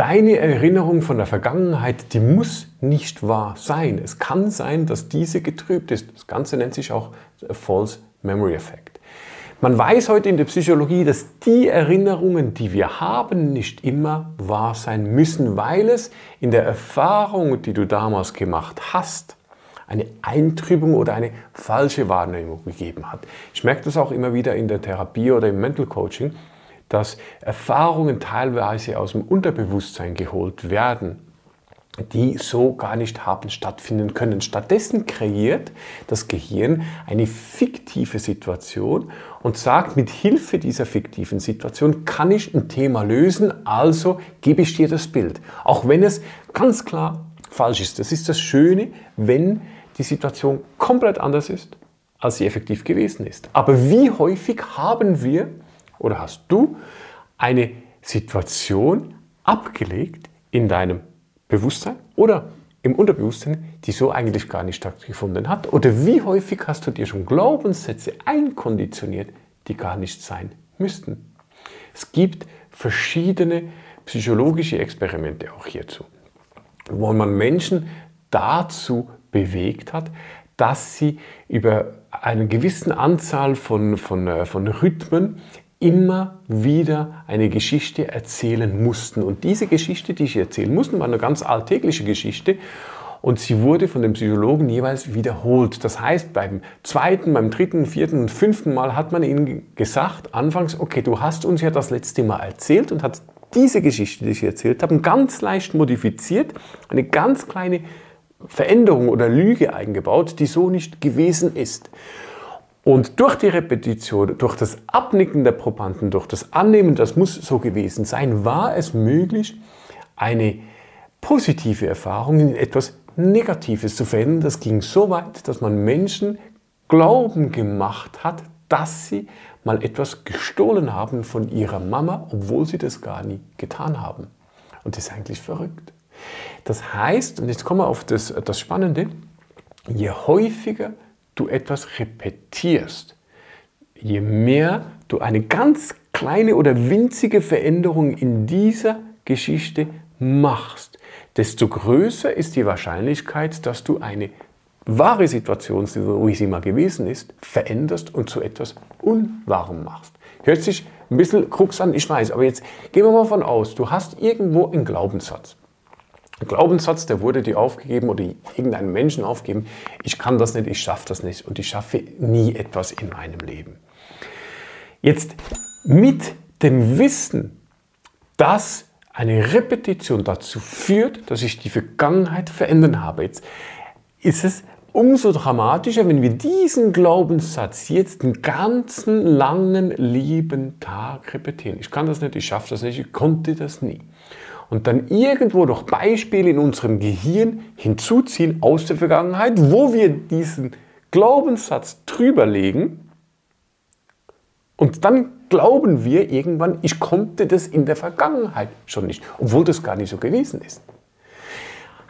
Deine Erinnerung von der Vergangenheit, die muss nicht wahr sein. Es kann sein, dass diese getrübt ist. Das Ganze nennt sich auch False Memory Effect. Man weiß heute in der Psychologie, dass die Erinnerungen, die wir haben, nicht immer wahr sein müssen, weil es in der Erfahrung, die du damals gemacht hast, eine Eintrübung oder eine falsche Wahrnehmung gegeben hat. Ich merke das auch immer wieder in der Therapie oder im Mental Coaching, dass Erfahrungen teilweise aus dem Unterbewusstsein geholt werden die so gar nicht haben stattfinden können. Stattdessen kreiert das Gehirn eine fiktive Situation und sagt, mit Hilfe dieser fiktiven Situation kann ich ein Thema lösen, also gebe ich dir das Bild. Auch wenn es ganz klar falsch ist. Das ist das Schöne, wenn die Situation komplett anders ist, als sie effektiv gewesen ist. Aber wie häufig haben wir oder hast du eine Situation abgelegt in deinem Bewusstsein oder im Unterbewusstsein, die so eigentlich gar nicht stattgefunden hat? Oder wie häufig hast du dir schon Glaubenssätze einkonditioniert, die gar nicht sein müssten? Es gibt verschiedene psychologische Experimente auch hierzu, wo man Menschen dazu bewegt hat, dass sie über eine gewisse Anzahl von, von, äh, von Rhythmen immer wieder eine Geschichte erzählen mussten. Und diese Geschichte, die sie erzählen mussten, war eine ganz alltägliche Geschichte und sie wurde von den Psychologen jeweils wiederholt. Das heißt, beim zweiten, beim dritten, vierten und fünften Mal hat man ihnen gesagt, anfangs, okay, du hast uns ja das letzte Mal erzählt und hat diese Geschichte, die ich erzählt habe, ganz leicht modifiziert, eine ganz kleine Veränderung oder Lüge eingebaut, die so nicht gewesen ist. Und durch die Repetition, durch das Abnicken der Probanden, durch das Annehmen, das muss so gewesen sein, war es möglich, eine positive Erfahrung in etwas Negatives zu verändern. Das ging so weit, dass man Menschen Glauben gemacht hat, dass sie mal etwas gestohlen haben von ihrer Mama, obwohl sie das gar nie getan haben. Und das ist eigentlich verrückt. Das heißt, und jetzt kommen wir auf das, das Spannende, je häufiger du etwas repetierst, je mehr du eine ganz kleine oder winzige Veränderung in dieser Geschichte machst, desto größer ist die Wahrscheinlichkeit, dass du eine wahre Situation, wie sie mal gewesen ist, veränderst und zu etwas Unwahrem machst. Hört sich ein bisschen krux an, ich weiß, aber jetzt gehen wir mal von aus, du hast irgendwo einen Glaubenssatz. Glaubenssatz, der wurde dir aufgegeben oder irgendeinem Menschen aufgegeben, ich kann das nicht, ich schaffe das nicht und ich schaffe nie etwas in meinem Leben. Jetzt mit dem Wissen, dass eine Repetition dazu führt, dass ich die Vergangenheit verändern habe, jetzt ist es umso dramatischer, wenn wir diesen Glaubenssatz jetzt einen ganzen langen, lieben Tag repetieren. Ich kann das nicht, ich schaffe das nicht, ich konnte das nie und dann irgendwo noch Beispiele in unserem Gehirn hinzuziehen aus der Vergangenheit, wo wir diesen Glaubenssatz drüberlegen und dann glauben wir irgendwann, ich konnte das in der Vergangenheit schon nicht, obwohl das gar nicht so gewesen ist.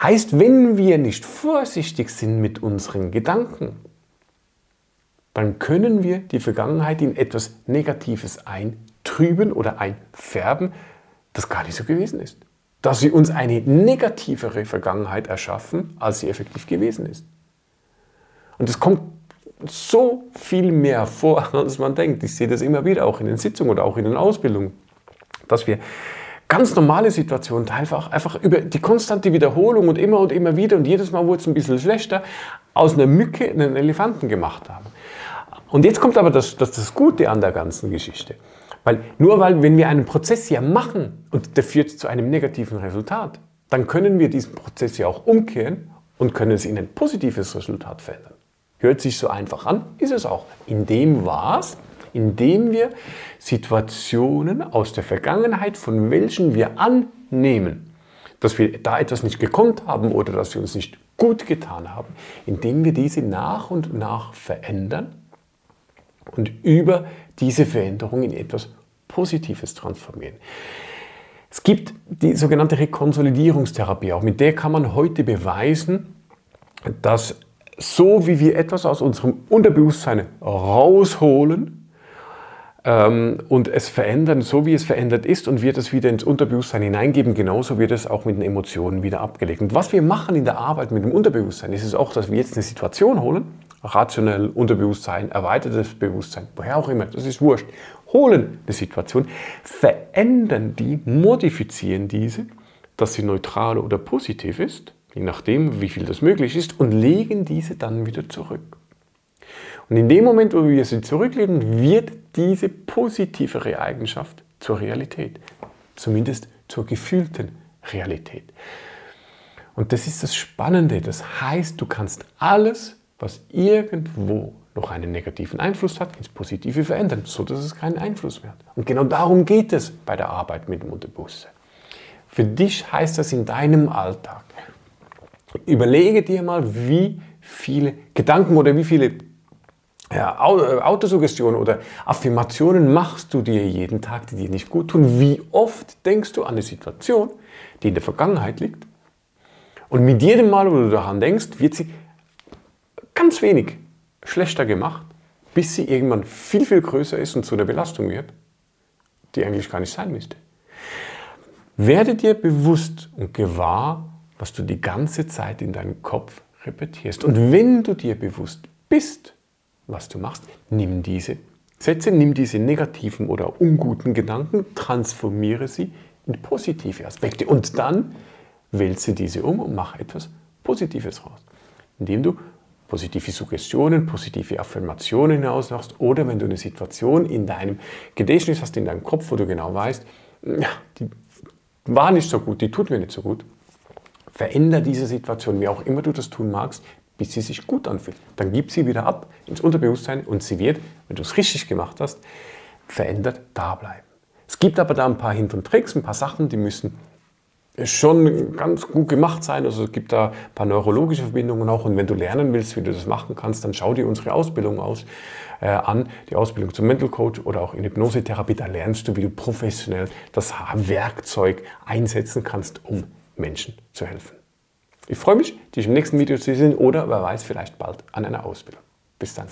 Heißt, wenn wir nicht vorsichtig sind mit unseren Gedanken, dann können wir die Vergangenheit in etwas Negatives eintrüben oder einfärben, das gar nicht so gewesen ist dass sie uns eine negativere Vergangenheit erschaffen, als sie effektiv gewesen ist. Und es kommt so viel mehr vor, als man denkt. Ich sehe das immer wieder, auch in den Sitzungen oder auch in den Ausbildungen, dass wir ganz normale Situationen einfach, einfach über die konstante Wiederholung und immer und immer wieder und jedes Mal wurde es ein bisschen schlechter, aus einer Mücke einen Elefanten gemacht haben. Und jetzt kommt aber das, das, das Gute an der ganzen Geschichte. Weil nur weil, wenn wir einen Prozess ja machen und der führt zu einem negativen Resultat, dann können wir diesen Prozess ja auch umkehren und können es in ein positives Resultat verändern. Hört sich so einfach an, ist es auch. Indem was? Indem wir Situationen aus der Vergangenheit, von welchen wir annehmen, dass wir da etwas nicht gekonnt haben oder dass wir uns nicht gut getan haben, indem wir diese nach und nach verändern und über diese Veränderung in etwas Positives transformieren. Es gibt die sogenannte Rekonsolidierungstherapie, auch mit der kann man heute beweisen, dass so wie wir etwas aus unserem Unterbewusstsein rausholen, ähm, und es verändern, so wie es verändert ist und wird es wieder ins Unterbewusstsein hineingeben, genauso wird es auch mit den Emotionen wieder abgelegt. Und was wir machen in der Arbeit mit dem Unterbewusstsein, ist es auch, dass wir jetzt eine Situation holen, rationell, Unterbewusstsein, erweitertes Bewusstsein, woher auch immer, das ist wurscht, holen eine Situation, verändern die, modifizieren diese, dass sie neutral oder positiv ist, je nachdem, wie viel das möglich ist, und legen diese dann wieder zurück. Und in dem Moment, wo wir sie zurücklegen, wird diese positivere Eigenschaft zur Realität. Zumindest zur gefühlten Realität. Und das ist das Spannende. Das heißt, du kannst alles, was irgendwo noch einen negativen Einfluss hat, ins Positive verändern, sodass es keinen Einfluss mehr hat. Und genau darum geht es bei der Arbeit mit dem Unterbewusstsein. Für dich heißt das in deinem Alltag. Überlege dir mal, wie viele Gedanken oder wie viele ja, äh, Autosuggestion oder Affirmationen machst du dir jeden Tag, die dir nicht gut tun? Wie oft denkst du an eine Situation, die in der Vergangenheit liegt? Und mit jedem Mal, wo du daran denkst, wird sie ganz wenig schlechter gemacht, bis sie irgendwann viel, viel größer ist und zu einer Belastung wird, die eigentlich gar nicht sein müsste. Werde dir bewusst und gewahr, was du die ganze Zeit in deinem Kopf repetierst. Und wenn du dir bewusst bist, was du machst. Nimm diese Sätze, nimm diese negativen oder unguten Gedanken, transformiere sie in positive Aspekte und dann wälze diese um und mach etwas Positives raus. Indem du positive Suggestionen, positive Affirmationen hinausmachst oder wenn du eine Situation in deinem Gedächtnis hast, in deinem Kopf, wo du genau weißt, ja, die war nicht so gut, die tut mir nicht so gut, veränder diese Situation, wie auch immer du das tun magst, bis sie sich gut anfühlt. Dann gib sie wieder ab ins Unterbewusstsein und sie wird, wenn du es richtig gemacht hast, verändert da bleiben. Es gibt aber da ein paar Hint und Tricks, ein paar Sachen, die müssen schon ganz gut gemacht sein. Also es gibt da ein paar neurologische Verbindungen auch. Und wenn du lernen willst, wie du das machen kannst, dann schau dir unsere Ausbildung aus, äh, an, die Ausbildung zum Mental Coach oder auch in Hypnosetherapie. Da lernst du, wie du professionell das Werkzeug einsetzen kannst, um Menschen zu helfen. Ich freue mich, dich im nächsten Video zu sehen oder wer weiß, vielleicht bald an einer Ausbildung. Bis dann.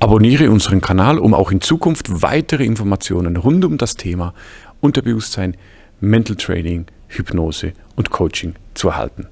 Abonniere unseren Kanal, um auch in Zukunft weitere Informationen rund um das Thema Unterbewusstsein, Mental Training, Hypnose und Coaching zu erhalten.